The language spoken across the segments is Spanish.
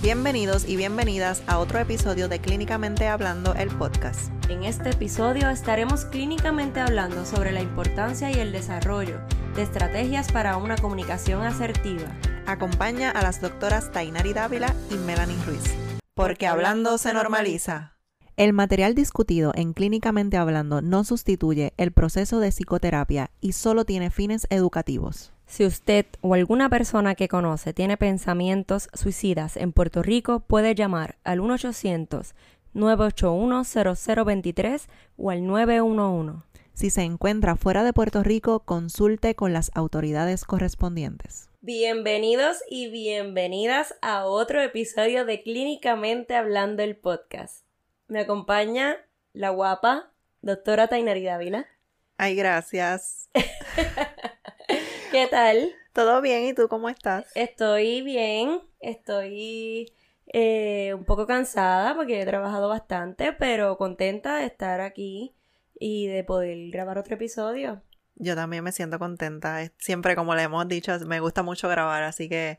Bienvenidos y bienvenidas a otro episodio de Clínicamente Hablando, el podcast. En este episodio estaremos clínicamente hablando sobre la importancia y el desarrollo de estrategias para una comunicación asertiva. Acompaña a las doctoras Tainari Dávila y Melanie Ruiz. Porque hablando se normaliza. El material discutido en Clínicamente Hablando no sustituye el proceso de psicoterapia y solo tiene fines educativos. Si usted o alguna persona que conoce tiene pensamientos suicidas en Puerto Rico, puede llamar al 1-800-981-0023 o al 911. Si se encuentra fuera de Puerto Rico, consulte con las autoridades correspondientes. Bienvenidos y bienvenidas a otro episodio de Clínicamente Hablando el podcast. Me acompaña la guapa doctora Tainari Dávila. Ay, gracias. ¿Qué tal? ¿Todo bien? ¿Y tú cómo estás? Estoy bien, estoy eh, un poco cansada porque he trabajado bastante, pero contenta de estar aquí y de poder grabar otro episodio. Yo también me siento contenta. Siempre, como le hemos dicho, me gusta mucho grabar, así que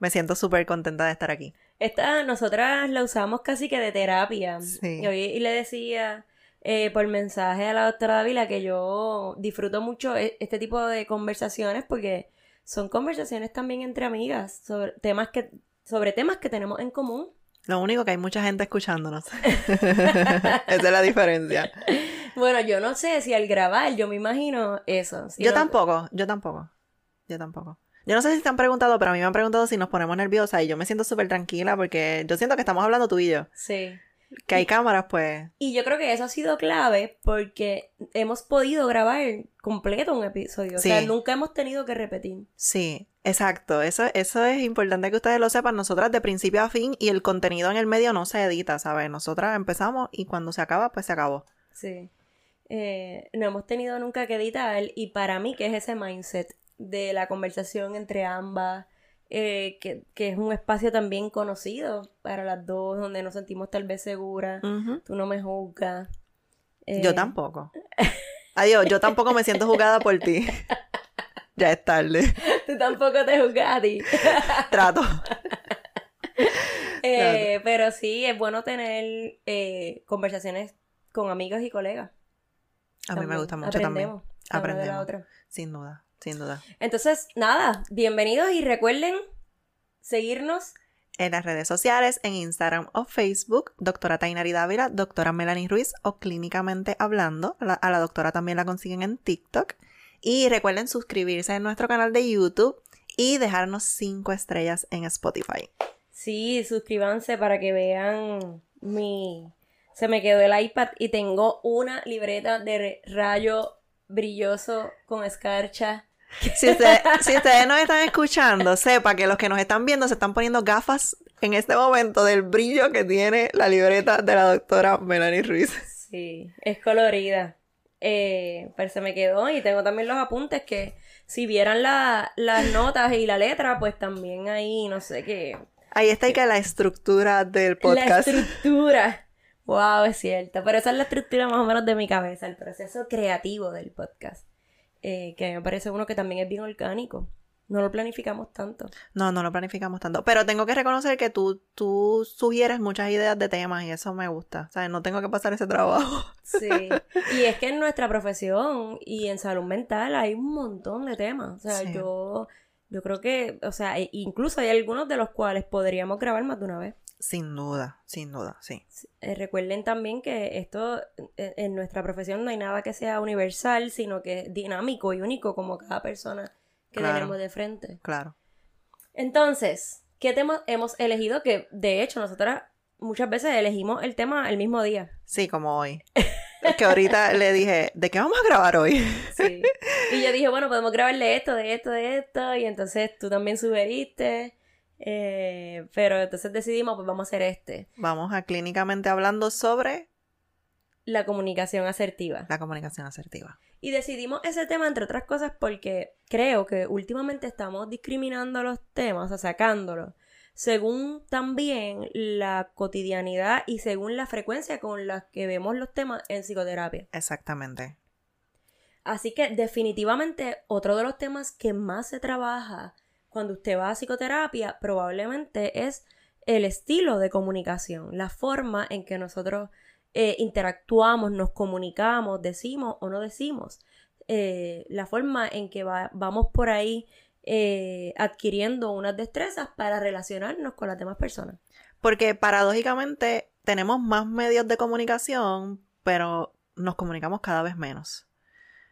me siento súper contenta de estar aquí. Esta, nosotras la usamos casi que de terapia. Sí. Y, hoy, y le decía eh, por mensaje a la doctora Dávila que yo disfruto mucho e- este tipo de conversaciones porque son conversaciones también entre amigas sobre temas que, sobre temas que tenemos en común. Lo único que hay mucha gente escuchándonos. Esa es la diferencia. Bueno, yo no sé si al grabar, yo me imagino eso. Si Yo no- tampoco, yo tampoco. Yo tampoco. Yo no sé si te han preguntado, pero a mí me han preguntado si nos ponemos nerviosas y yo me siento súper tranquila porque yo siento que estamos hablando tú y yo. Sí. Que hay cámaras, pues. Y yo creo que eso ha sido clave porque hemos podido grabar completo un episodio. O sea, nunca hemos tenido que repetir. Sí, exacto. Eso, eso es importante que ustedes lo sepan. Nosotras de principio a fin y el contenido en el medio no se edita, ¿sabes? Nosotras empezamos y cuando se acaba, pues se acabó. Sí. Eh, no hemos tenido nunca que editar y para mí que es ese mindset de la conversación entre ambas, eh, que, que es un espacio también conocido para las dos, donde nos sentimos tal vez seguras, tú no me juzgas. Eh, Yo tampoco. Adiós, yo tampoco me siento jugada por ti. ya es tarde. Tú tampoco te juzgas a ti. Trato. Eh, pero sí, es bueno tener eh, conversaciones con amigos y colegas. A mí me También. gusta mucho también. Aprendemos. Sin duda, sin duda. Entonces, nada, bienvenidos y recuerden seguirnos. En las redes sociales, en Instagram o Facebook, doctora Tainari Dávila, doctora Melanie Ruiz o Clínicamente Hablando. La- a la doctora también la consiguen en TikTok. Y recuerden suscribirse en nuestro canal de YouTube y dejarnos 5 estrellas en Spotify. Sí, suscríbanse para que vean mi... Se me quedó el iPad y tengo una libreta de rayo brilloso con escarcha. Si, usted- si ustedes nos están escuchando, sepa que los que nos están viendo se están poniendo gafas en este momento del brillo que tiene la libreta de la doctora Melanie Ruiz. Sí, es colorida. Eh, pero se me quedó y tengo también los apuntes que si vieran la- las notas y la letra, pues también ahí, no sé qué. Ahí está y que la estructura del La podcast. estructura. Wow, es cierto. Pero esa es la estructura más o menos de mi cabeza, el proceso creativo del podcast. Eh, que me parece uno que también es bien orgánico. No lo planificamos tanto. No, no lo planificamos tanto. Pero tengo que reconocer que tú, tú sugieres muchas ideas de temas y eso me gusta. O sea, no tengo que pasar ese trabajo. Sí. y es que en nuestra profesión y en salud mental hay un montón de temas. O sea, Sí. yo, yo creo que, o sea, e- incluso hay algunos de los cuales podríamos grabar más de una vez. Sin duda, sin duda, sí. Eh, recuerden también que esto eh, en nuestra profesión no hay nada que sea universal, sino que es dinámico y único como cada persona que Claro. tenemos de frente. Claro. Entonces, ¿qué tema hemos elegido? Que de hecho nosotras muchas veces elegimos el tema el mismo día. Sí, como hoy. Que ahorita le dije, ¿de qué vamos a grabar hoy? Sí. Y yo dije, bueno, podemos grabarle esto, de esto, de esto. Y entonces tú también sugeriste. Eh, pero entonces decidimos, pues vamos a hacer este. Vamos a clínicamente hablando sobre La comunicación asertiva. la comunicación asertiva. Y decidimos ese tema, entre otras cosas, porque creo que últimamente estamos discriminando los temas, o sea, sacándolos, según también la cotidianidad y según la frecuencia con la que vemos los temas en psicoterapia. Exactamente. Así que definitivamente otro de los temas que más se trabaja cuando usted va a psicoterapia probablemente es el estilo de comunicación, la forma en que nosotros eh, interactuamos, nos comunicamos, decimos o no decimos, eh, la forma en que vamos por ahí eh, adquiriendo unas destrezas para relacionarnos con las demás personas. Porque paradójicamente tenemos más medios de comunicación, pero nos comunicamos cada vez menos.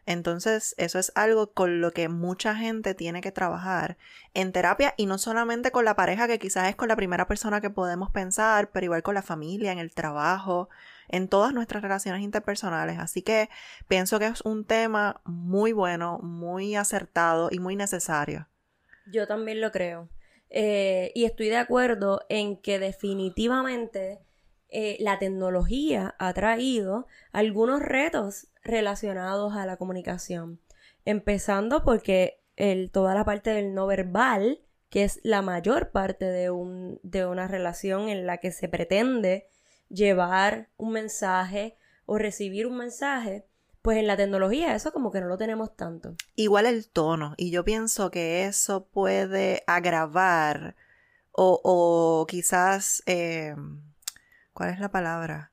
Entonces, eso es algo con lo que mucha gente tiene que trabajar en terapia y no solamente con la pareja, que quizás es con la primera persona que podemos pensar, pero igual con la familia, en el trabajo, en todas nuestras relaciones interpersonales. Así que pienso que es un tema muy bueno, muy acertado y muy necesario. Yo también lo creo. Eh, y estoy de acuerdo en que definitivamente eh, la tecnología ha traído algunos retos relacionados a la comunicación. Empezando porque el, toda la parte del no verbal, que es la mayor parte de, un, de una relación en la que se pretende llevar un mensaje o recibir un mensaje, pues en la tecnología eso como que no lo tenemos tanto. Igual el tono, y yo pienso que eso puede agravar o, o quizás, eh, ¿cuál es la palabra?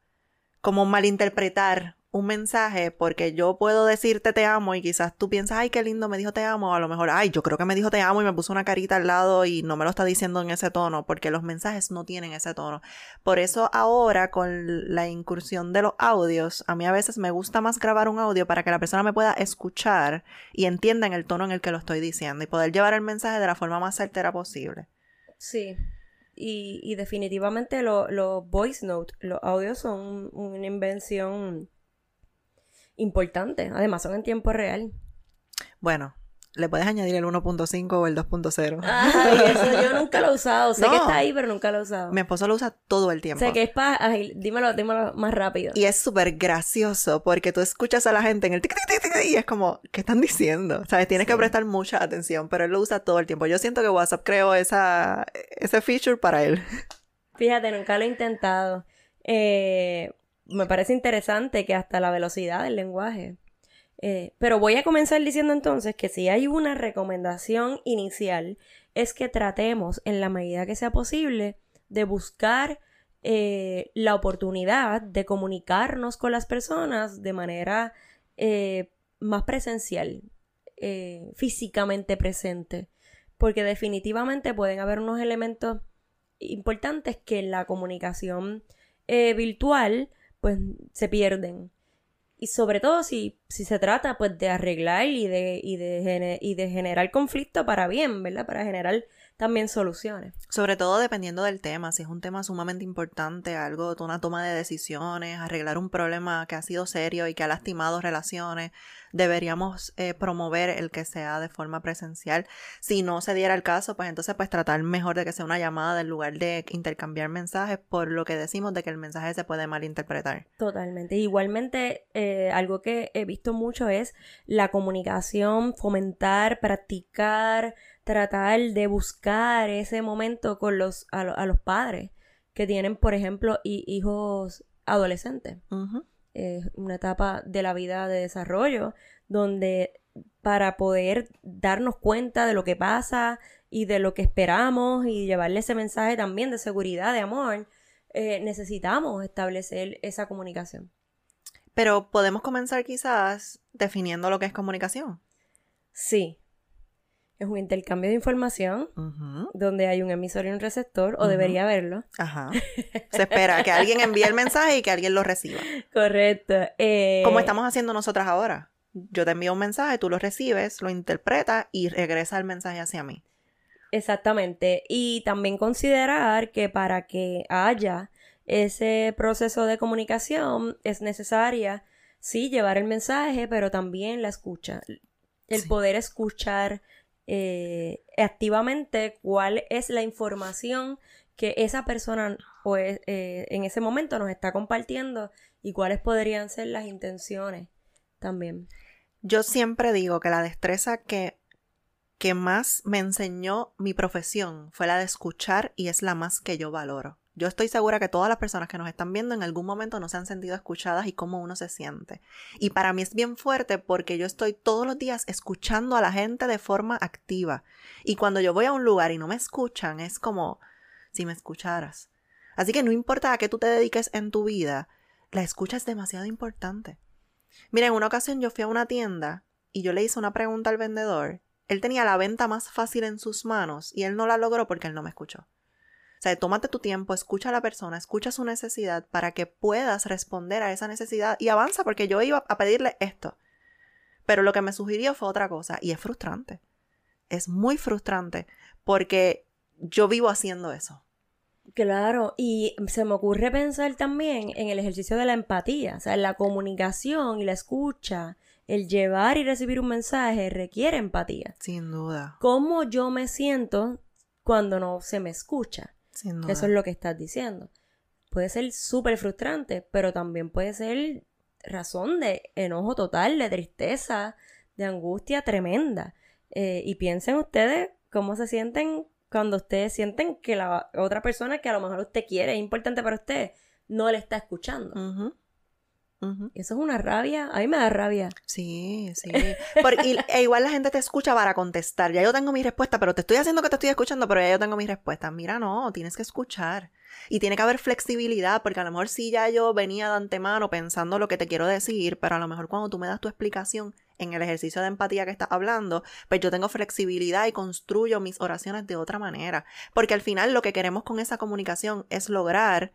Como malinterpretar un mensaje porque yo puedo decirte te amo y quizás tú piensas, ay, qué lindo me dijo te amo, a lo mejor, ay, yo creo que me dijo te amo y me puso una carita al lado y no me lo está diciendo en ese tono, porque los mensajes no tienen ese tono. Por eso ahora con la incursión de los audios, a mí a veces me gusta más grabar un audio para que la persona me pueda escuchar y entienda en el tono en el que lo estoy diciendo y poder llevar el mensaje de la forma más certera posible. Sí. Y, definitivamente los voice notes, los audios son una invención importante. Además, son en tiempo real. Bueno, le puedes añadir el 1.5 o el 2.0. Ay, eso yo nunca lo he usado. Sé que está ahí, pero nunca lo he usado. Mi esposo lo usa todo el tiempo. Sé que es para... Dímelo, dímelo más rápido. Y es súper gracioso porque tú escuchas a la gente en el tic, tic, tic, y es como, ¿qué están diciendo? ¿Sabes? Tienes que prestar mucha atención, pero él lo usa todo el tiempo. Yo siento que WhatsApp creó esa, ese feature para él. Fíjate, nunca lo he intentado. Eh, me parece interesante que hasta la velocidad del lenguaje. Eh, pero voy a comenzar diciendo entonces que si hay una recomendación inicial es que tratemos en la medida que sea posible de buscar eh, la oportunidad de comunicarnos con las personas de manera eh, más presencial, físicamente presente, porque definitivamente pueden haber unos elementos importantes que en la comunicación virtual pues se pierden. Y sobre todo si, si se trata pues de arreglar y de, y de, y de generar conflicto para bien, ¿verdad? Para generar también soluciones. Sobre todo dependiendo del tema, si es un tema sumamente importante, algo, una toma de decisiones, arreglar un problema que ha sido serio y que ha lastimado relaciones, deberíamos eh, promover el que sea de forma presencial. Si no se diera el caso, pues entonces pues tratar mejor de que sea una llamada en lugar de intercambiar mensajes por lo que decimos de que el mensaje se puede malinterpretar. Totalmente. Igualmente, eh, algo que he visto mucho es la comunicación, fomentar, practicar, tratar de buscar ese momento con los, a, los padres que tienen, por ejemplo, hijos adolescentes es una etapa de la vida de desarrollo donde para poder darnos cuenta de lo que pasa y de lo que esperamos y llevarle ese mensaje también de seguridad, de amor, eh, necesitamos establecer esa comunicación. Pero podemos comenzar quizás definiendo lo que es comunicación. Sí, es un intercambio de información donde hay un emisor y un receptor, o debería haberlo. Ajá. Se espera que alguien envíe el mensaje y que alguien lo reciba. Correcto. Eh... Como estamos haciendo nosotras ahora. Yo te envío un mensaje, tú lo recibes, lo interpretas y regresa el mensaje hacia mí. Exactamente. Y también considerar que para que haya ese proceso de comunicación es necesaria, sí, llevar el mensaje, pero también la escucha. El poder escuchar eh, activamente cuál es la información que esa persona o eh, en ese momento nos está compartiendo y cuáles podrían ser las intenciones también. Yo siempre digo que la destreza que, que más me enseñó mi profesión fue la de escuchar y es la más que yo valoro. Yo estoy segura que todas las personas que nos están viendo en algún momento no se han sentido escuchadas y cómo uno se siente. Y para mí es bien fuerte porque yo estoy todos los días escuchando a la gente de forma activa. Y cuando yo voy a un lugar y no me escuchan, es como, si me escucharas. Así que no importa a qué tú te dediques en tu vida, la escucha es demasiado importante. Mira, en una ocasión yo fui a una tienda y yo le hice una pregunta al vendedor. Él tenía la venta más fácil en sus manos y él no la logró porque él no me escuchó. O sea, tómate tu tiempo, escucha a la persona, escucha su necesidad para que puedas responder a esa necesidad y avanza porque yo iba a pedirle esto. Pero lo que me sugirió fue otra cosa y es frustrante. Es muy frustrante porque yo vivo haciendo eso. Claro, y se me ocurre pensar también en el ejercicio de la empatía, o sea, la comunicación y la escucha, el llevar y recibir un mensaje requiere empatía. Sin duda. ¿Cómo yo me siento cuando no se me escucha? Eso es lo que estás diciendo. Puede ser súper frustrante, pero también puede ser razón de enojo total, de tristeza, de angustia tremenda. Eh, y piensen ustedes cómo se sienten cuando ustedes sienten que la otra persona que a lo mejor usted quiere, es importante para usted, no le está escuchando. Eso es una rabia. A mí me da rabia. Sí, sí. e igual la gente te escucha para contestar. Ya yo tengo mi respuesta, pero te estoy haciendo que te estoy escuchando, pero ya yo tengo mi respuesta. Mira, no, tienes que escuchar. Y tiene que haber flexibilidad, porque a lo mejor sí ya yo venía de antemano pensando lo que te quiero decir, pero a lo mejor cuando tú me das tu explicación en el ejercicio de empatía que estás hablando, pues yo tengo flexibilidad y construyo mis oraciones de otra manera. Porque al final lo que queremos con esa comunicación es lograr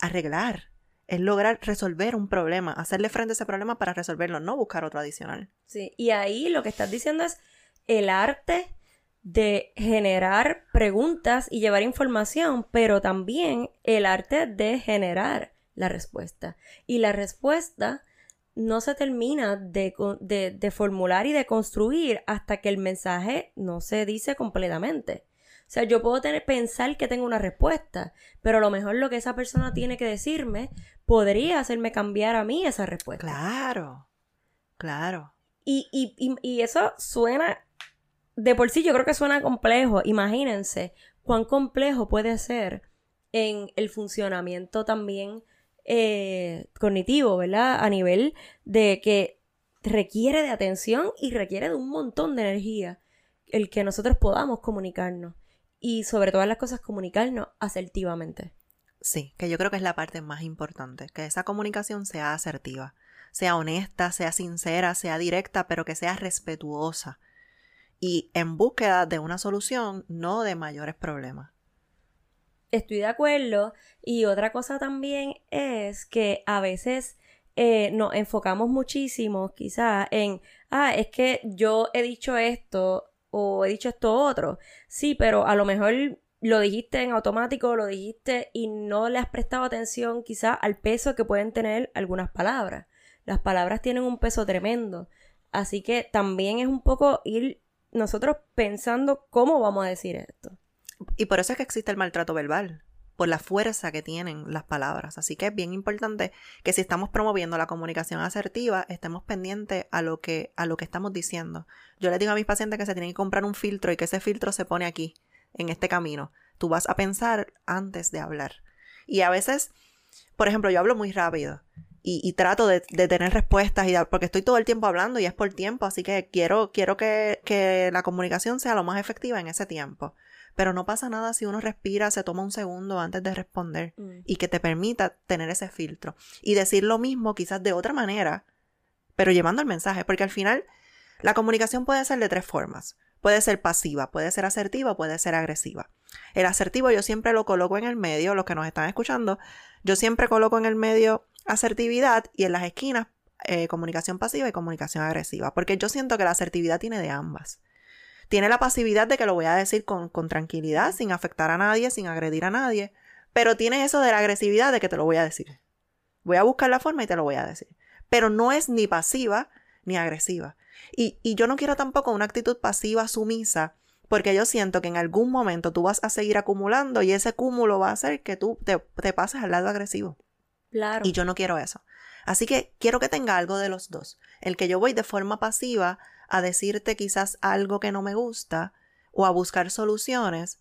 arreglar es lograr resolver un problema, hacerle frente a ese problema para resolverlo, no buscar otro adicional. Sí, y ahí lo que estás diciendo es el arte de generar preguntas y llevar información, pero también el arte de generar la respuesta. Y la respuesta no se termina de, de formular y de construir hasta que el mensaje no se dice completamente. O sea, yo puedo tener, pensar que tengo una respuesta, pero a lo mejor lo que esa persona tiene que decirme podría hacerme cambiar a mí esa respuesta. Claro, claro. Y, y, y, eso suena, de por sí yo creo que suena complejo. Imagínense cuán complejo puede ser en el funcionamiento también eh, cognitivo, ¿verdad? A nivel de que requiere de atención y requiere de un montón de energía el que nosotros podamos comunicarnos y sobre todas las cosas comunicarnos asertivamente. Sí, que yo creo que es la parte más importante, que esa comunicación sea asertiva, sea honesta, sea sincera, sea directa, pero que sea respetuosa y en búsqueda de una solución, no de mayores problemas. Estoy de acuerdo y otra cosa también es que a veces eh, nos enfocamos muchísimo quizás en, ah, es que yo he dicho esto o he dicho esto otro. Sí, pero a lo mejor lo dijiste en automático, lo dijiste y no le has prestado atención quizá al peso que pueden tener algunas palabras. Las palabras tienen un peso tremendo. Así que también es un poco ir nosotros pensando cómo vamos a decir esto. Y por eso es que existe el maltrato verbal, por la fuerza que tienen las palabras. Así que es bien importante que si estamos promoviendo la comunicación asertiva, estemos pendientes a lo que, a lo que estamos diciendo. Yo les digo a mis pacientes que se tienen que comprar un filtro y que ese filtro se pone aquí, en este camino. Tú vas a pensar antes de hablar. Y a veces, por ejemplo, yo hablo muy rápido. Y, trato de, tener respuestas y porque estoy todo el tiempo hablando y es por tiempo, así que quiero, quiero que, que la comunicación sea lo más efectiva en ese tiempo. Pero no pasa nada si uno respira, se toma un segundo antes de responder mm. y que te permita tener ese filtro. Y decir lo mismo quizás de otra manera, pero llevando el mensaje, porque al final la comunicación puede ser de tres formas. Puede ser pasiva, puede ser asertiva, puede ser agresiva. El asertivo yo siempre lo coloco en el medio, los que nos están escuchando, yo siempre coloco en el medio asertividad y en las esquinas eh, comunicación pasiva y comunicación agresiva, porque yo siento que la asertividad tiene de ambas. Tiene la pasividad de que lo voy a decir con, tranquilidad, sin afectar a nadie, sin agredir a nadie. Pero tiene eso de la agresividad de que te lo voy a decir. Voy a buscar la forma y te lo voy a decir. Pero no es ni pasiva ni agresiva. Y, yo no quiero tampoco una actitud pasiva, sumisa, porque yo siento que en algún momento tú vas a seguir acumulando y ese cúmulo va a hacer que tú te, te pases al lado agresivo. Claro. Y yo no quiero eso. Así que quiero que tenga algo de los dos. El que yo voy de forma pasiva a decirte quizás algo que no me gusta o a buscar soluciones,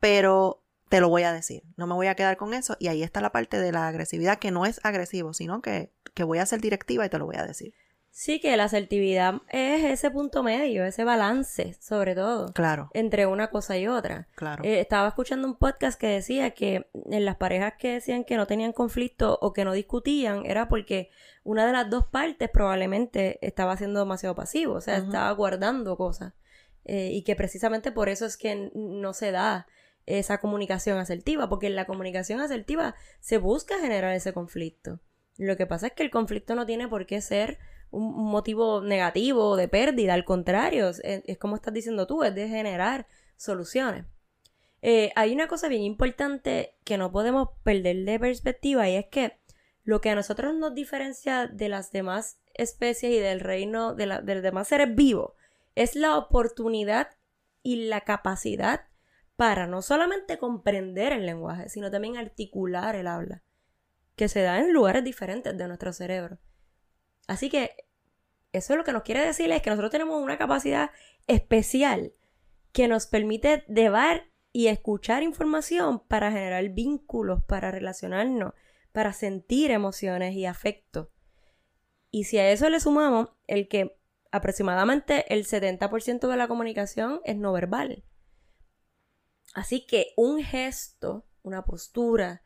pero te lo voy a decir, no me voy a quedar con eso y ahí está la parte de la agresividad que no es agresivo, sino que, que voy a ser directiva y te lo voy a decir. Sí, que la asertividad es ese punto medio, ese balance, sobre todo. Claro. Entre una cosa y otra. Claro. Eh, estaba escuchando un podcast que decía que en las parejas que decían que no tenían conflicto o que no discutían era porque una de las dos partes probablemente estaba siendo demasiado pasivo, o sea, estaba guardando cosas. Eh, y que precisamente por eso es que no se da esa comunicación asertiva, porque en la comunicación asertiva se busca generar ese conflicto. Lo que pasa es que el conflicto no tiene por qué ser un motivo negativo de pérdida, al contrario, es, como estás diciendo tú, es de generar soluciones. Eh, hay una cosa bien importante que no podemos perder de perspectiva y es que lo que a nosotros nos diferencia de las demás especies y del reino de, los demás seres vivos es la oportunidad y la capacidad para no solamente comprender el lenguaje, sino también articular el habla, que se da en lugares diferentes de nuestro cerebro. Así que eso lo que nos quiere decir es que nosotros tenemos una capacidad especial que nos permite debar y escuchar información para generar vínculos, para relacionarnos, para sentir emociones y afecto. Y si a eso le sumamos el que aproximadamente el 70% de la comunicación es no verbal. Así que un gesto, una postura,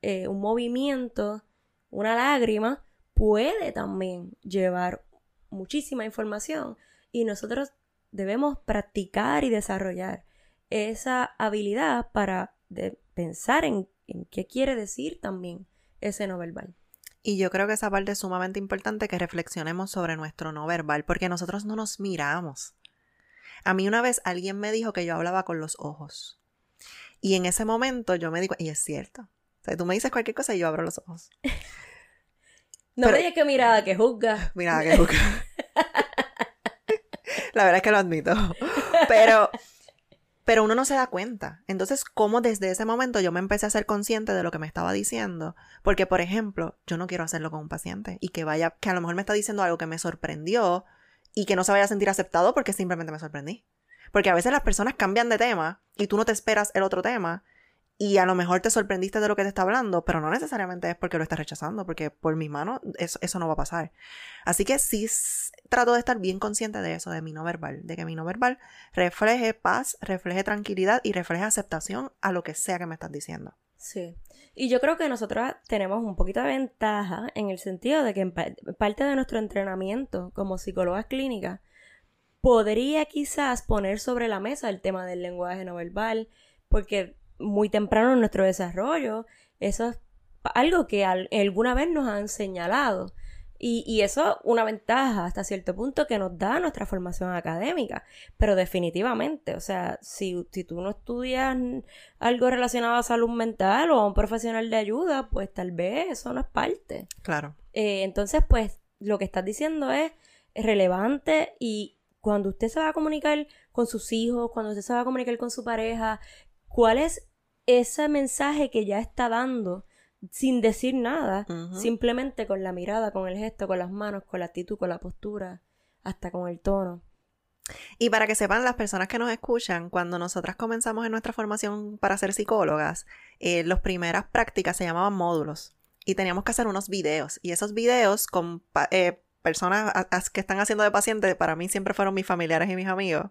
eh, un movimiento, una lágrima, puede también llevar muchísima información y nosotros debemos practicar y desarrollar esa habilidad para pensar en, qué quiere decir también ese no verbal. Y yo creo que esa parte es sumamente importante que reflexionemos sobre nuestro no verbal, porque nosotros no nos miramos. A mí una vez alguien me dijo que yo hablaba con los ojos. Y en ese momento yo me digo, y es cierto. O sea, tú me dices cualquier cosa y yo abro los ojos. No me digas que mirada que juzga. Mirada que juzga. La verdad es que lo admito. Pero, pero uno no se da cuenta. Entonces, ¿cómo desde ese momento yo me empecé a ser consciente de lo que me estaba diciendo? Porque, por ejemplo, yo no quiero hacerlo con un paciente y que vaya, que a lo mejor me está diciendo algo que me sorprendió y que no se vaya a sentir aceptado porque simplemente me sorprendí. Porque a veces las personas cambian de tema y tú no te esperas el otro tema y a lo mejor te sorprendiste de lo que te está hablando, pero no necesariamente es porque lo estás rechazando, porque por mi mano eso, eso no va a pasar. Así que sí trato de estar bien consciente de eso, de mi no verbal, de que mi no verbal refleje paz, refleje tranquilidad y refleje aceptación a lo que sea que me estás diciendo. Sí. Y yo creo que nosotros tenemos un poquito de ventaja en el sentido de que parte de nuestro entrenamiento como psicólogas clínicas podría quizás poner sobre la mesa el tema del lenguaje no verbal, porque muy temprano en nuestro desarrollo. Eso es algo que alguna vez nos han señalado. Y, y, eso es una ventaja hasta cierto punto que nos da nuestra formación académica. Pero definitivamente, o sea, si, si tú no estudias algo relacionado a salud mental o a un profesional de ayuda, pues tal vez eso no es parte. Claro. Eh, entonces, pues, lo que estás diciendo es relevante y cuando usted se va a comunicar con sus hijos, cuando usted se va a comunicar con su pareja, ¿cuál es ese mensaje que ya está dando sin decir nada, simplemente con la mirada, con el gesto, con las manos, con la actitud, con la postura, hasta con el tono. Y para que sepan las personas que nos escuchan, cuando nosotras comenzamos en nuestra formación para ser psicólogas, eh, las primeras prácticas se llamaban módulos y teníamos que hacer unos videos y esos videos con eh, personas que están haciendo de pacientes, para mí siempre fueron mis familiares y mis amigos.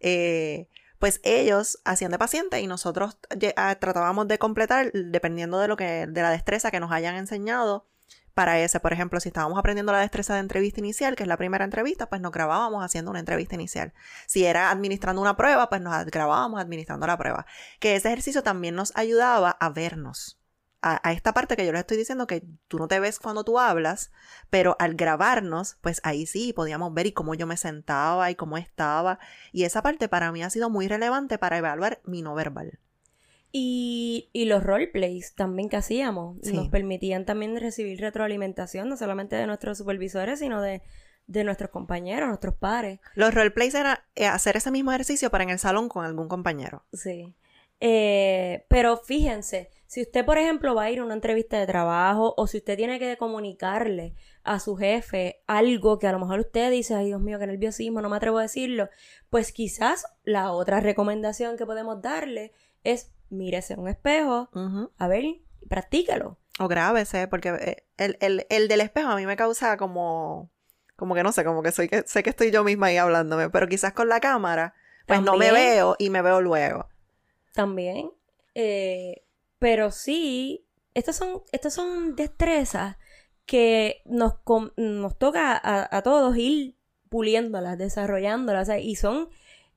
Eh, pues ellos hacían de paciente y nosotros ah, tratábamos de completar dependiendo de lo que, de la destreza que nos hayan enseñado para ese. Por ejemplo, si estábamos aprendiendo la destreza de entrevista inicial, que es la primera entrevista, pues nos grabábamos haciendo una entrevista inicial. Si era administrando una prueba, pues nos grabábamos administrando la prueba. Que ese ejercicio también nos ayudaba a vernos a, esta parte que yo les estoy diciendo que tú no te ves cuando tú hablas, pero al grabarnos, pues ahí sí podíamos ver y cómo yo me sentaba y cómo estaba. Y esa parte para mí ha sido muy relevante para evaluar mi no verbal. Y, y los roleplays también que hacíamos nos permitían también recibir retroalimentación, no solamente de nuestros supervisores, sino de, de nuestros compañeros, nuestros pares. Los roleplays era eh, hacer ese mismo ejercicio, para en el salón con algún compañero. Sí. Eh, pero fíjense, si usted, por ejemplo, va a ir a una entrevista de trabajo o si usted tiene que comunicarle a su jefe algo que a lo mejor usted dice, ay Dios mío, qué nerviosismo, no me atrevo a decirlo, pues quizás la otra recomendación que podemos darle es mírese en un espejo, a ver, practícalo. O grábese, porque eh, el, el, el del espejo a mí me causa como Como que no sé, como que soy que sé que estoy yo misma ahí hablándome, pero quizás con la cámara, pues no me veo y me veo luego. También. eh, pero sí, estas son, estas son destrezas que nos, nos toca a, todos ir puliéndolas, desarrollándolas, y son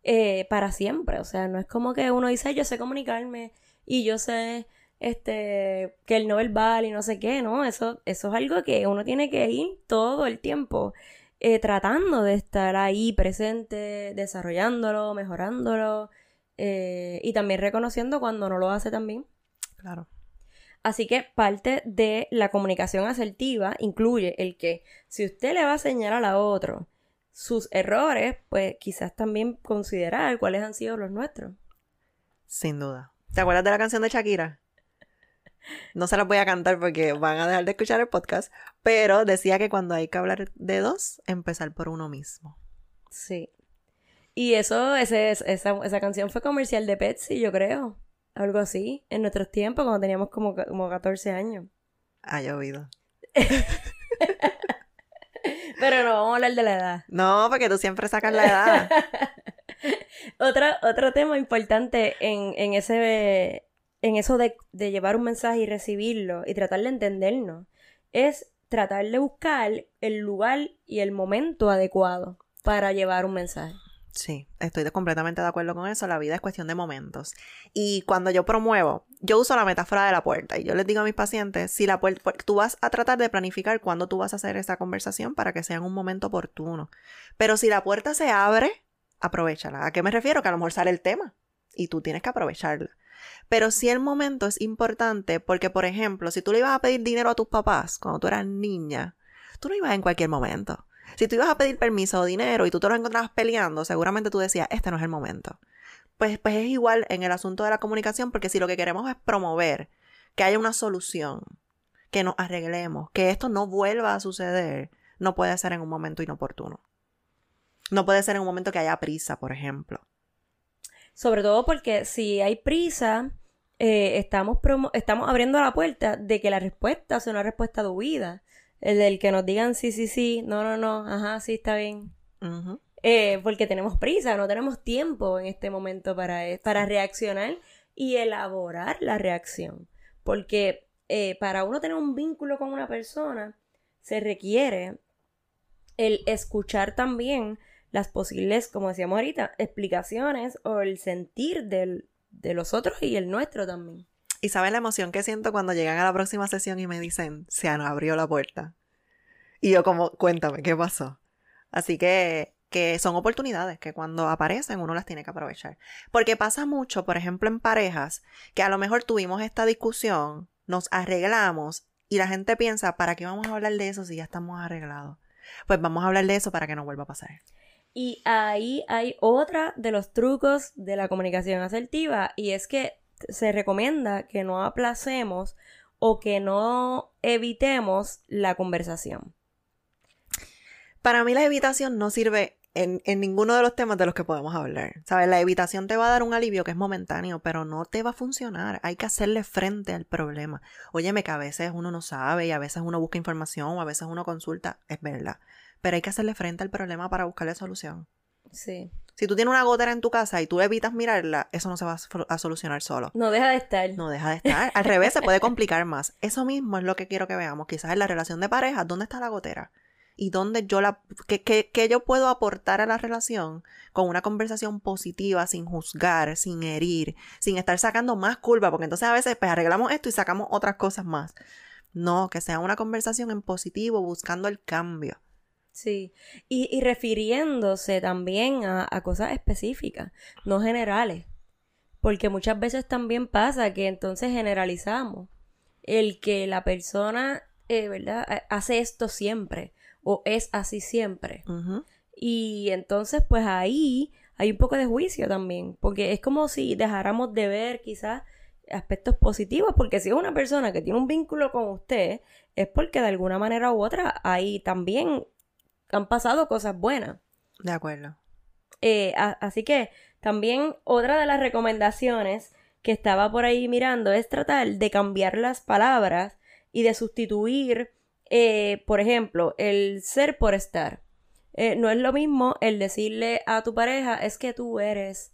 eh, para siempre. O sea, no es como que uno dice, "Ay, yo sé comunicarme y yo sé este que el no verbal y no sé qué, ¿no? Eso, eso es algo que uno tiene que ir todo el tiempo eh, tratando de estar ahí presente, desarrollándolo, mejorándolo eh, y también reconociendo cuando no lo hace también. Claro. Así que parte de la comunicación asertiva incluye el que si usted le va a señalar a otro sus errores, pues quizás también considerar cuáles han sido los nuestros. Sin duda. ¿Te acuerdas de la canción de Shakira? No se las voy a cantar porque van a dejar de escuchar el podcast, pero decía que cuando hay que hablar de dos, empezar por uno mismo. Sí. Y eso, ese, esa, esa canción fue comercial de Pepsi, yo creo. Algo así, en nuestros tiempos, cuando teníamos como, como 14 años. Ha llovido. Pero no vamos a hablar de la edad. No, porque tú siempre sacas la edad. Otro, otro tema importante en, en ese en eso de, de llevar un mensaje y recibirlo y tratar de entendernos es tratar de buscar el lugar y el momento adecuado para llevar un mensaje. Sí, estoy completamente de acuerdo con eso. La vida es cuestión de momentos. Y cuando yo promuevo, yo uso la metáfora de la puerta y yo les digo a mis pacientes, si la puerta, tú vas a tratar de planificar cuándo tú vas a hacer esa conversación para que sea en un momento oportuno. Pero si la puerta se abre, aprovechala. ¿A qué me refiero? Que a lo mejor el tema y tú tienes que aprovecharla. Pero si el momento es importante, porque por ejemplo, si tú le ibas a pedir dinero a tus papás cuando tú eras niña, tú no ibas en cualquier momento. Si tú ibas a pedir permiso o dinero y tú te los encontrabas peleando, seguramente tú decías, este no es el momento. Pues, pues es igual en el asunto de la comunicación, porque si lo que queremos es promover que haya una solución, que nos arreglemos, que esto no vuelva a suceder, no puede ser en un momento inoportuno. No puede ser en un momento que haya prisa, por ejemplo. Sobre todo porque si hay prisa, eh, estamos, estamos abriendo la puerta de que la respuesta sea una respuesta de. El del que nos digan sí, sí, sí, no, no, no, ajá, sí, está bien. Eh, porque tenemos prisa, no tenemos tiempo en este momento para, e- para reaccionar y elaborar la reacción. Porque eh, para uno tener un vínculo con una persona, se requiere el escuchar también las posibles, como decíamos ahorita, explicaciones o el sentir del- de los otros y el nuestro también. Y sabes la emoción que siento cuando llegan a la próxima sesión y me dicen, se abrió la puerta. Y yo como, cuéntame, ¿qué pasó? Así que, que son oportunidades que cuando aparecen uno las tiene que aprovechar. Porque pasa mucho, por ejemplo, en parejas, que a lo mejor tuvimos esta discusión, nos arreglamos y la gente piensa, ¿para qué vamos a hablar de eso si ya estamos arreglados? Pues vamos a hablar de eso para que no vuelva a pasar. Y ahí hay otra de los trucos de la comunicación asertiva y es que se recomienda que no aplacemos o que no evitemos la conversación. Para mí la evitación no sirve en, en ninguno de los temas de los que podemos hablar. ¿Sabes? La evitación te va a dar un alivio que es momentáneo, pero no te va a funcionar. Hay que hacerle frente al problema. Óyeme que a veces uno no sabe y a veces uno busca información o a veces uno consulta, es verdad. Pero hay que hacerle frente al problema para buscarle solución. Sí. Si tú tienes una gotera en tu casa y tú evitas mirarla, eso no se va a so- a solucionar solo. No deja de estar. No deja de estar. Al revés, se puede complicar más. Eso mismo es lo que quiero que veamos. Quizás en la relación de pareja, ¿dónde está la gotera? Y dónde yo la. ¿Qué, qué, qué yo puedo aportar a la relación con una conversación positiva, sin juzgar, sin herir, sin estar sacando más culpa? Porque entonces a veces pues arreglamos esto y sacamos otras cosas más. No, que sea una conversación en positivo, buscando el cambio. Sí. Y, y refiriéndose también a, a cosas específicas, no generales. Porque muchas veces también pasa que entonces generalizamos el que la persona, eh, ¿verdad?, Ha- hace esto siempre o es así siempre. Y entonces, pues ahí hay un poco de juicio también, porque es como si dejáramos de ver quizás aspectos positivos, porque si es una persona que tiene un vínculo con usted, es porque de alguna manera u otra ahí también han pasado cosas buenas. De acuerdo. Eh, a- así que también otra de las recomendaciones que estaba por ahí mirando es tratar de cambiar las palabras y de sustituir, eh, por ejemplo, el ser por estar. Eh, no es lo mismo el decirle a tu pareja, es que tú eres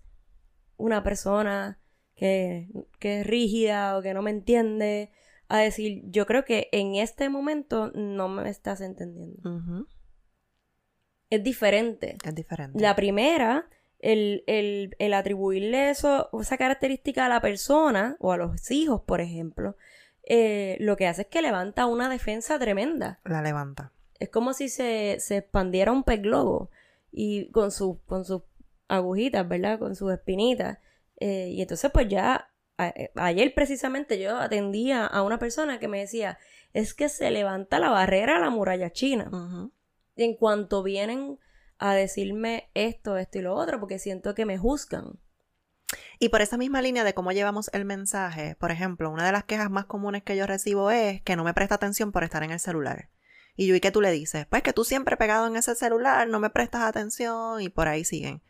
una persona que, que es rígida o que no me entiende, a decir, yo creo que en este momento no me estás entendiendo. Es diferente. Es diferente. La primera, el, el, el atribuirle eso, esa característica a la persona o a los hijos, por ejemplo, eh, lo que hace es que levanta una defensa tremenda. La levanta. Es como si se, se expandiera un pez globo y con, su, con sus agujitas, ¿verdad? Con sus espinitas. Eh, y entonces pues ya eh, ayer precisamente yo atendía a una persona que me decía, es que se levanta la barrera a la muralla china. En cuanto vienen a decirme esto, esto y lo otro, porque siento que me juzgan. Y por esa misma línea de cómo llevamos el mensaje, por ejemplo, una de las quejas más comunes que yo recibo es que no me presta atención por estar en el celular. Y yo, ¿y qué tú le dices? Pues que tú siempre pegado en ese celular, no me prestas atención y por ahí siguen.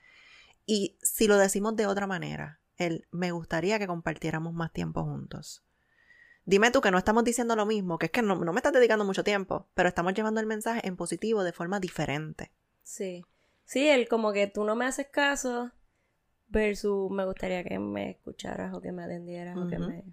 Y si lo decimos de otra manera, el me gustaría que compartiéramos más tiempo juntos. Dime tú que no estamos diciendo lo mismo, que es que no, me estás dedicando mucho tiempo, pero estamos llevando el mensaje en positivo de forma diferente. Sí. Sí, el como que tú no me haces caso versus me gustaría que me escucharas o que me atendieras o que me...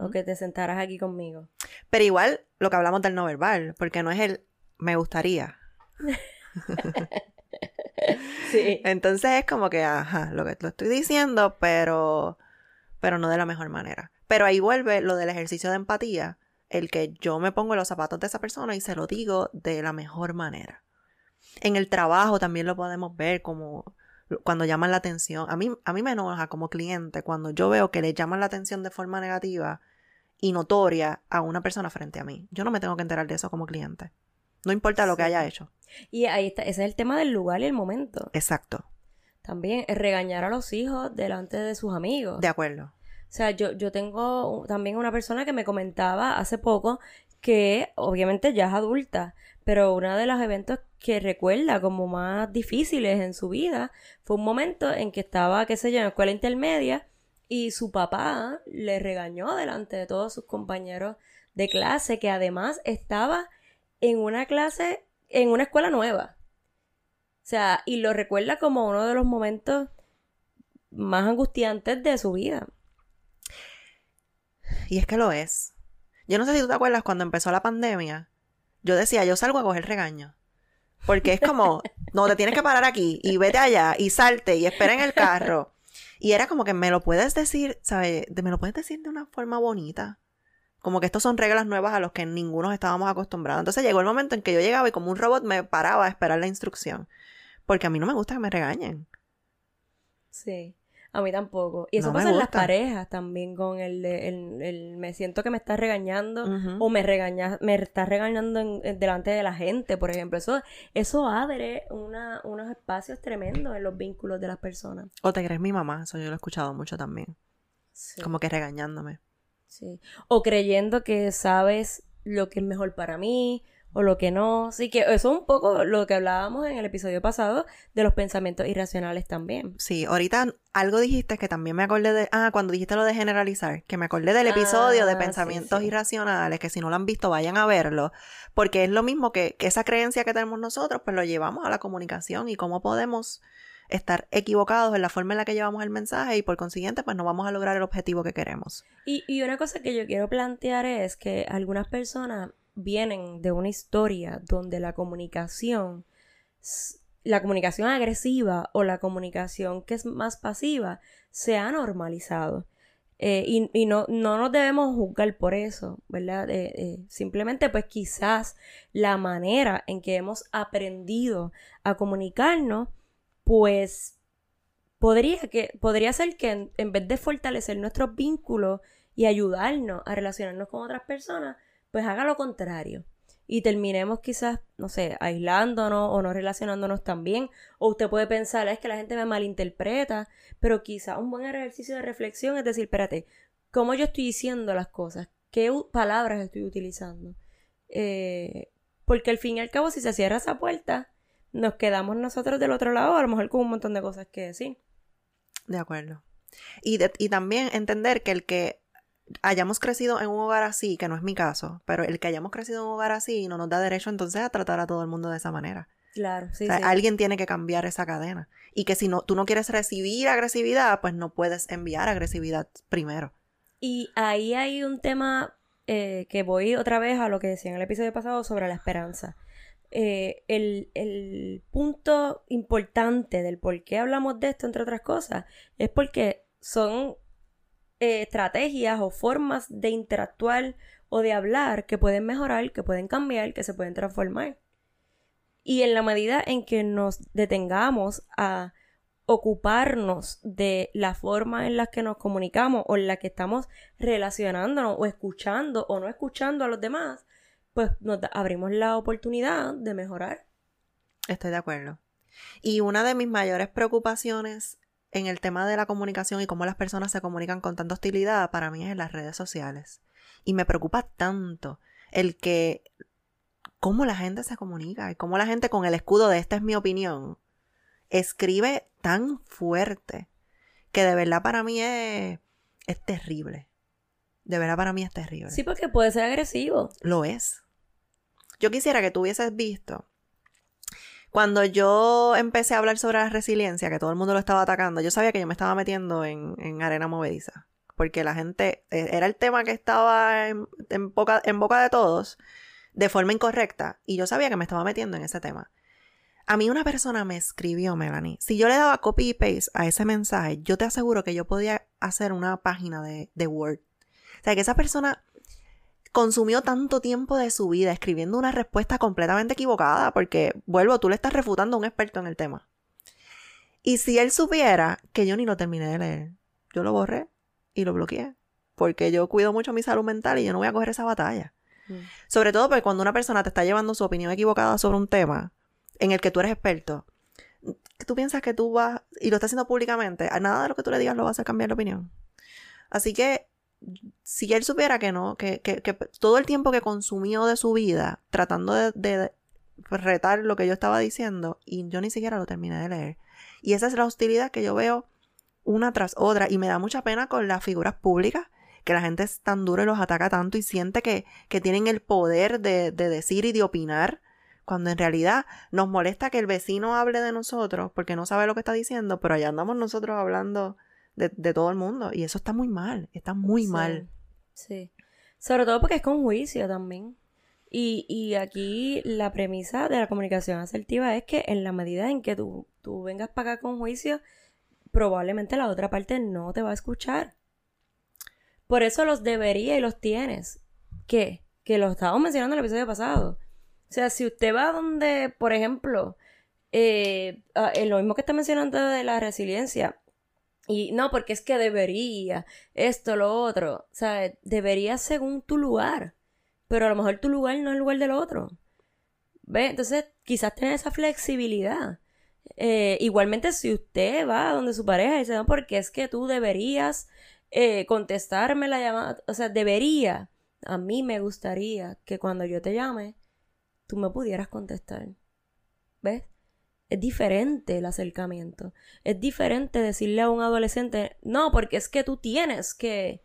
O que te sentaras aquí conmigo. Pero igual lo que hablamos del no verbal, porque no es el me gustaría. sí. Entonces es como que, ajá, lo que lo estoy diciendo, pero, pero no de la mejor manera. Pero ahí vuelve lo del ejercicio de empatía, el que yo me pongo los zapatos de esa persona y se lo digo de la mejor manera. En el trabajo también lo podemos ver como cuando llaman la atención. A mí, a mí me enoja como cliente cuando yo veo que le llaman la atención de forma negativa y notoria a una persona frente a mí. Yo no me tengo que enterar de eso como cliente. No importa lo que haya hecho. Y ahí está, ese es el tema del lugar y el momento. Exacto. También es regañar a los hijos delante de sus amigos. De acuerdo. O sea, yo, yo tengo también una persona que me comentaba hace poco que obviamente ya es adulta, pero uno de los eventos que recuerda como más difíciles en su vida fue un momento en que estaba, qué sé yo, en la escuela intermedia y su papá le regañó delante de todos sus compañeros de clase que además estaba en una clase, en una escuela nueva. O sea, y lo recuerda como uno de los momentos más angustiantes de su vida. Y es que lo es. Yo no sé si tú te acuerdas cuando empezó la pandemia, yo decía, yo salgo a coger regaño. Porque es como, no, te tienes que parar aquí y vete allá y salte y espera en el carro. Y era como que me lo puedes decir, ¿sabes? Me lo puedes decir de una forma bonita. Como que estos son reglas nuevas a los que ninguno estábamos acostumbrados. Entonces llegó el momento en que yo llegaba y como un robot me paraba a esperar la instrucción. Porque a mí no me gusta que me regañen. Sí. A mí tampoco. Y eso pasa en las parejas también con el, el, me siento que me estás regañando o me regañas, me estás regañando en, delante de la gente, por ejemplo. Eso, eso abre una, unos espacios tremendos en los vínculos de las personas. O te crees mi mamá, eso yo lo he escuchado mucho también. Como que regañándome. Sí. O creyendo que sabes lo que es mejor para mí o lo que no. Así que eso es un poco lo que hablábamos en el episodio pasado de los pensamientos irracionales también. Sí, ahorita algo dijiste que también me acordé de. Ah, cuando dijiste lo de generalizar, que me acordé del episodio de ah, pensamientos irracionales, que si no lo han visto, vayan a verlo. Porque es lo mismo que, que esa creencia que tenemos nosotros, pues lo llevamos a la comunicación y cómo podemos estar equivocados en la forma en la que llevamos el mensaje y por consiguiente pues no vamos a lograr el objetivo que queremos. Y, y una cosa que yo quiero plantear es que algunas personas vienen de una historia donde la comunicación, la comunicación agresiva o la comunicación que es más pasiva se ha normalizado. Eh, y, no, no, nos debemos juzgar por eso, ¿verdad? Eh, eh, simplemente pues quizás la manera en que hemos aprendido a comunicarnos, pues podría, que, podría ser que en, en vez de fortalecer nuestros vínculos y ayudarnos a relacionarnos con otras personas, pues haga lo contrario. Y terminemos quizás, no sé, aislándonos o no relacionándonos tan bien. O usted puede pensar, es que la gente me malinterpreta, pero quizás un buen ejercicio de reflexión es decir, espérate, ¿cómo yo estoy diciendo las cosas? ¿Qué palabras estoy utilizando? Eh, porque al fin y al cabo, si se cierra esa puerta, nos quedamos nosotros del otro lado, a lo mejor con un montón de cosas que decir. De acuerdo. Y, y también entender que el que hayamos crecido en un hogar así, que no es mi caso, pero el que hayamos crecido en un hogar así no nos da derecho entonces a tratar a todo el mundo de esa manera. Claro, sí, O sea, sí. alguien tiene que cambiar esa cadena. Y que si no, tú no quieres recibir agresividad, pues no puedes enviar agresividad primero. Y ahí hay un tema eh, que voy otra vez a lo que decía en el episodio pasado sobre la esperanza. Eh, el, el punto importante del por qué hablamos de esto, entre otras cosas, es porque son eh, estrategias o formas de interactuar o de hablar que pueden mejorar, que pueden cambiar, que se pueden transformar. Y en la medida en que nos detengamos a ocuparnos de la forma en la que nos comunicamos o en la que estamos relacionándonos o escuchando o no escuchando a los demás, pues nos abrimos la oportunidad de mejorar. Estoy de acuerdo. Y una de mis mayores preocupaciones en el tema de la comunicación y cómo las personas se comunican con tanta hostilidad para mí es en las redes sociales. Y me preocupa tanto el que cómo la gente se comunica y cómo la gente con el escudo de esta es mi opinión escribe tan fuerte que de verdad para mí es, es terrible. De verdad para mí es terrible. Sí, porque puede ser agresivo. Lo es. Yo quisiera que tú hubieses visto. Cuando yo empecé a hablar sobre la resiliencia, que todo el mundo lo estaba atacando, yo sabía que yo me estaba metiendo en, en arena movediza. Porque la gente, eh, era el tema que estaba en, boca de todos de forma incorrecta. Y yo sabía que me estaba metiendo en ese tema. A mí una persona me escribió, Melanie. Si yo le daba copy y paste a ese mensaje, yo te aseguro que yo podía hacer una página de, de Word. O sea, que esa persona consumió tanto tiempo de su vida escribiendo una respuesta completamente equivocada, porque, vuelvo, tú le estás refutando a un experto en el tema. Y si él supiera que yo ni lo terminé de leer, yo lo borré y lo bloqueé, porque yo cuido mucho mi salud mental y yo no voy a coger esa batalla. Mm. Sobre todo porque cuando una persona te está llevando su opinión equivocada sobre un tema en el que tú eres experto, tú piensas que tú vas, y lo estás haciendo públicamente, a nada de lo que tú le digas lo va a hacer cambiar de opinión. Así que si él supiera que no, que, que- que todo el tiempo que consumió de su vida tratando de, de retar lo que yo estaba diciendo, y yo ni siquiera lo terminé de leer. Y esa es la hostilidad que yo veo una tras otra, y me da mucha pena con las figuras públicas, que la gente es tan dura y los ataca tanto y siente que, que tienen el poder de, de decir y de opinar, cuando en realidad nos molesta que el vecino hable de nosotros porque no sabe lo que está diciendo, pero allá andamos nosotros hablando de, de todo el mundo. Y eso está muy mal, está muy Sí, mal. Sí. Sobre todo porque es con juicio también. Y, y aquí la premisa de la comunicación asertiva es que en la medida en que tú, tú vengas para acá con juicio, probablemente la otra parte no te va a escuchar. Por eso los debería y los tienes. ¿Qué? Que lo estábamos mencionando en el episodio pasado. O sea, si usted va donde, por ejemplo, eh, ah, en lo mismo que está mencionando de la resiliencia, y no, porque es que debería, esto, lo otro. O sea, debería según tu lugar. Pero a lo mejor tu lugar no es el lugar del otro. ¿Ve? Entonces, quizás tener esa flexibilidad. Eh, igualmente, si usted va donde su pareja y dice, no, porque es que tú deberías eh, contestarme la llamada. O sea, debería. A mí me gustaría que cuando yo te llame, tú me pudieras contestar. ¿Ves? Es diferente el acercamiento. Es diferente decirle a un adolescente, no, porque es que tú tienes que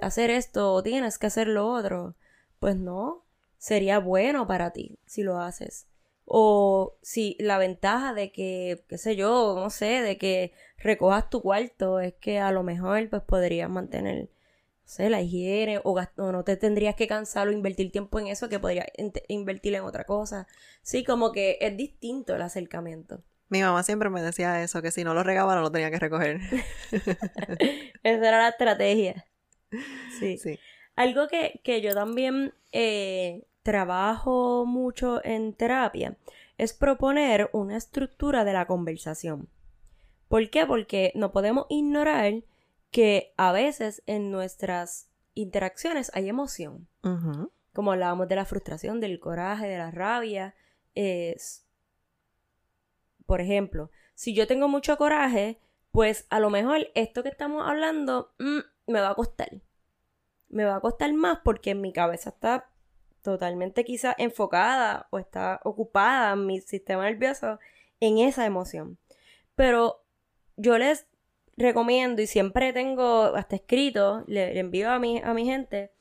hacer esto o tienes que hacer lo otro. Pues no, sería bueno para ti si lo haces. O si la ventaja de que, qué sé yo, no sé, de que recojas tu cuarto es que a lo mejor pues podrías mantener, sé, la higiene o, no te tendrías que cansar o invertir tiempo en eso que podrías invertir en otra cosa. Sí, como que es distinto el acercamiento. Mi mamá siempre me decía eso, que si no lo regaba no lo tenía que recoger. Esa era la estrategia. Sí. Sí. Algo que, que yo también eh, trabajo mucho en terapia es proponer una estructura de la conversación. ¿Por qué? Porque no podemos ignorar que a veces en nuestras interacciones hay emoción. Como hablábamos de la frustración, del coraje, de la rabia. Es, por ejemplo, si yo tengo mucho coraje, pues a lo mejor esto que estamos hablando mm, me va a costar. Me va a costar más porque mi cabeza está totalmente quizá enfocada o está ocupada mi sistema nervioso en esa emoción. Pero yo les recomiendo y siempre tengo hasta escrito, le, le envío a mi, a mi gente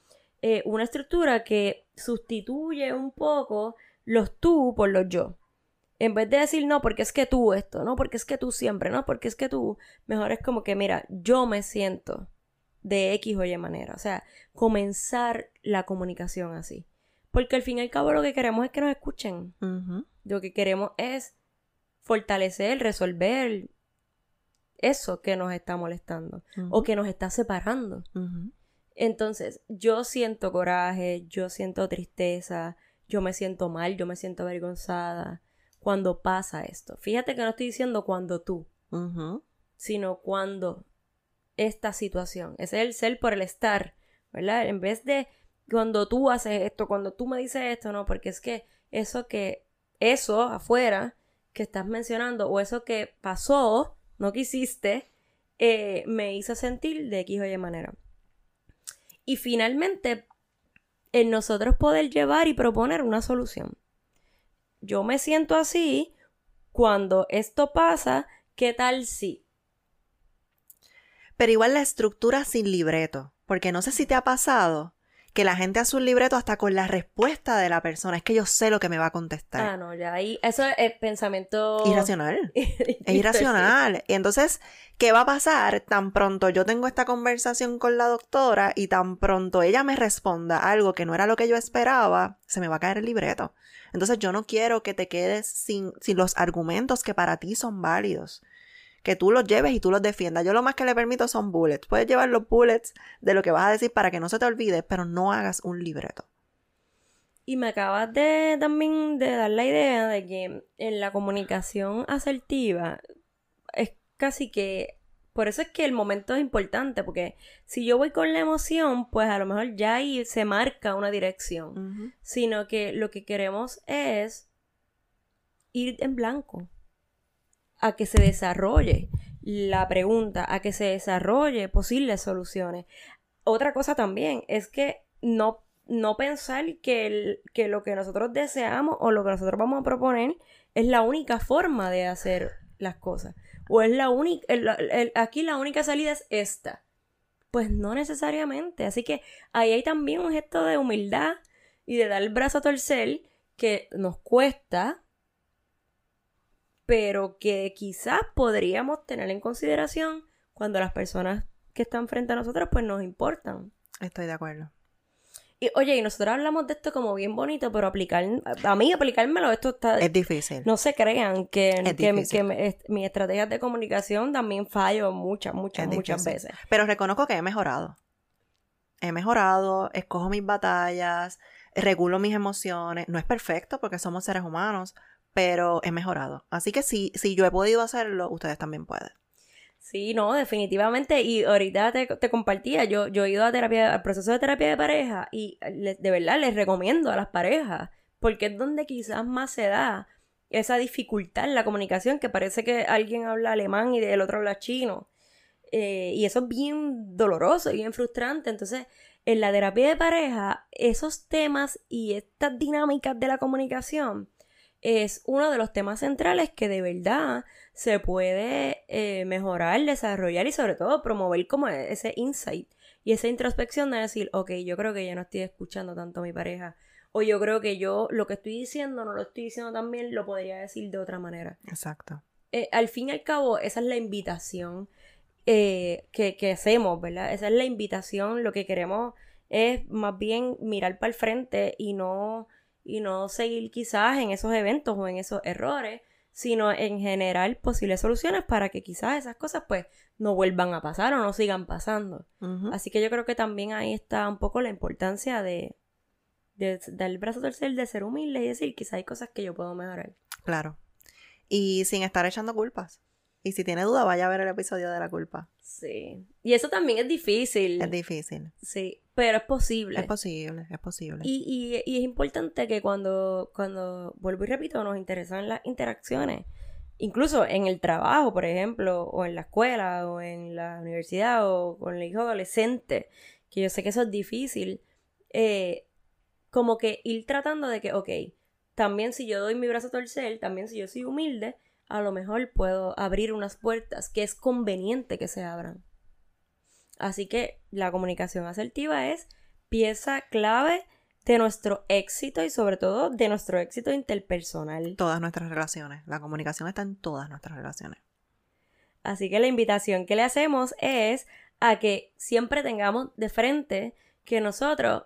eh, una estructura que sustituye un poco los tú por los yo. En vez de decir, no, porque es que tú esto, no, porque es que tú siempre, no, porque es que tú, mejor es como que, mira, yo me siento de X o Y manera. O sea, comenzar la comunicación así. Porque al fin y al cabo lo que queremos es que nos escuchen. Lo que queremos es fortalecer, resolver eso que nos está molestando o que nos está separando. Entonces, yo siento coraje, yo siento tristeza, yo me siento mal, yo me siento avergonzada cuando pasa esto. Fíjate que no estoy diciendo cuando tú, sino cuando esta situación. Ese es el ser por el estar, ¿verdad? En vez de cuando tú haces esto, cuando tú me dices esto, no, porque es que eso que, eso afuera que estás mencionando o eso que pasó, no quisiste, eh, me hizo sentir de X o Y manera. Y finalmente, en nosotros poder llevar y proponer una solución. Yo me siento así cuando esto pasa, ¿qué tal si? Pero igual la estructura sin libreto, porque no sé si te ha pasado que la gente hace un libreto hasta con la respuesta de la persona. Es que yo sé lo que me va a contestar. Ah, no, ya ahí. Eso es pensamiento. Irracional. es irracional. Y entonces, ¿qué va a pasar tan pronto yo tengo esta conversación con la doctora y tan pronto ella me responda algo que no era lo que yo esperaba? Se me va a caer el libreto. Entonces, yo no quiero que te quedes sin, sin los argumentos que para ti son válidos que tú los lleves y tú los defiendas. Yo lo más que le permito son bullets. Puedes llevar los bullets de lo que vas a decir para que no se te olvide, pero no hagas un libreto. Y me acabas de también de dar la idea de que en la comunicación asertiva es casi que por eso es que el momento es importante, porque si yo voy con la emoción, pues a lo mejor ya ahí se marca una dirección, sino que lo que queremos es ir en blanco a que se desarrolle la pregunta, a que se desarrolle posibles soluciones. Otra cosa también es que no, no pensar que, que lo que nosotros deseamos o lo que nosotros vamos a proponer es la única forma de hacer las cosas. O es la única, aquí la única salida es esta. Pues no necesariamente. Así que ahí hay también un gesto de humildad y de dar el brazo a torcer que nos cuesta, pero que quizás podríamos tener en consideración cuando las personas que están frente a nosotros pues nos importan. Estoy de acuerdo. Y oye, y nosotros hablamos de esto como bien bonito, pero aplicar, a mí aplicármelo, esto está... Es difícil. No se crean que, que, mis estrategias de comunicación también fallo muchas, muchas, muchas veces. Pero reconozco que he mejorado. He mejorado, escojo mis batallas, regulo mis emociones. No es perfecto porque somos seres humanos, pero he mejorado. Así que si, si yo he podido hacerlo, ustedes también pueden. Sí, no, definitivamente. Y ahorita te, te compartía, yo, yo he ido a terapia, al proceso de terapia de pareja y de verdad les recomiendo a las parejas, porque es donde quizás más se da esa dificultad en la comunicación, que parece que alguien habla alemán y el otro habla chino. Eh, y eso es bien doloroso y bien frustrante. Entonces, en la terapia de pareja, esos temas y estas dinámicas de la comunicación es uno de los temas centrales que de verdad se puede eh, mejorar, desarrollar y sobre todo promover como ese insight y esa introspección de decir, ok, yo creo que ya no estoy escuchando tanto a mi pareja o yo creo que yo lo que estoy diciendo no lo estoy diciendo tan bien, lo podría decir de otra manera. Exacto. Eh, al fin y al cabo, esa es la invitación eh, que, que hacemos, ¿verdad? Esa es la invitación, lo que queremos es más bien mirar para el frente y no y no seguir quizás en esos eventos o en esos errores, sino en general posibles soluciones para que quizás esas cosas pues no vuelvan a pasar o no sigan pasando. Así que yo creo que también ahí está un poco la importancia de, de dar el brazo tercer, de ser humilde y decir quizás hay cosas que yo puedo mejorar. Claro. Y sin estar echando culpas. Y si tiene duda, vaya a ver el episodio de la culpa. Sí. Y eso también es difícil. Es difícil. Sí, pero es posible. Es posible, es posible. Y, y, es importante que cuando, cuando, vuelvo y repito, nos interesan las interacciones, incluso en el trabajo, por ejemplo, o en la escuela, o en la universidad, o con el hijo adolescente, que yo sé que eso es difícil, eh, como que ir tratando de que, ok, también si yo doy mi brazo a torcer, también si yo soy humilde, a lo mejor puedo abrir unas puertas que es conveniente que se abran. Así que la comunicación asertiva es pieza clave de nuestro éxito y sobre todo de nuestro éxito interpersonal. Todas nuestras relaciones. La comunicación está en todas nuestras relaciones. Así que la invitación que le hacemos es a que siempre tengamos de frente que nosotros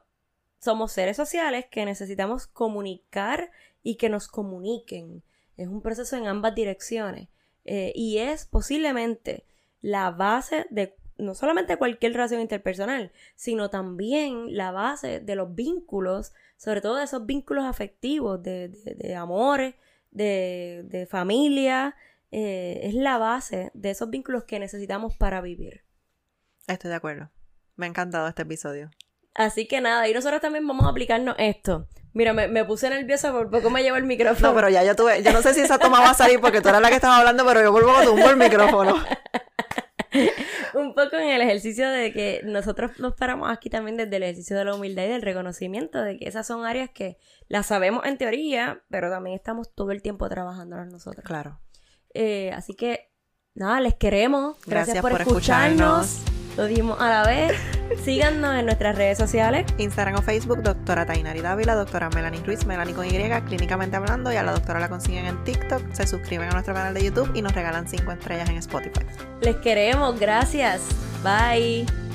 somos seres sociales que necesitamos comunicar y que nos comuniquen. Es un proceso en ambas direcciones. Eh, y es posiblemente la base de no solamente cualquier relación interpersonal, sino también la base de los vínculos, sobre todo de esos vínculos afectivos, de, de, amores, de, de familia, eh, es la base de esos vínculos que necesitamos para vivir. Estoy de acuerdo. Me ha encantado este episodio. Así que nada, y nosotros también vamos a aplicarnos esto. Mira, me, me puse nerviosa por poco me llevo el micrófono. No, pero ya yo tuve, yo no sé si esa toma va a salir porque tú eras la que estaba hablando, pero yo vuelvo a tumbar el micrófono. un poco en el ejercicio de que nosotros nos paramos aquí también desde el ejercicio de la humildad y del reconocimiento de que esas son áreas que las sabemos en teoría, pero también estamos todo el tiempo trabajando nosotros. Claro. Eh, así que, nada, les queremos. Gracias, por, escucharnos. Lo dimos a la vez. Síganos en nuestras redes sociales. Instagram o Facebook, doctora Tainari Dávila, doctora Melanie Ruiz, Melanie con Y, clínicamente hablando, y a la doctora la consiguen en TikTok, se suscriben a nuestro canal de YouTube y nos regalan 5 estrellas en Spotify. Les queremos, gracias. Bye.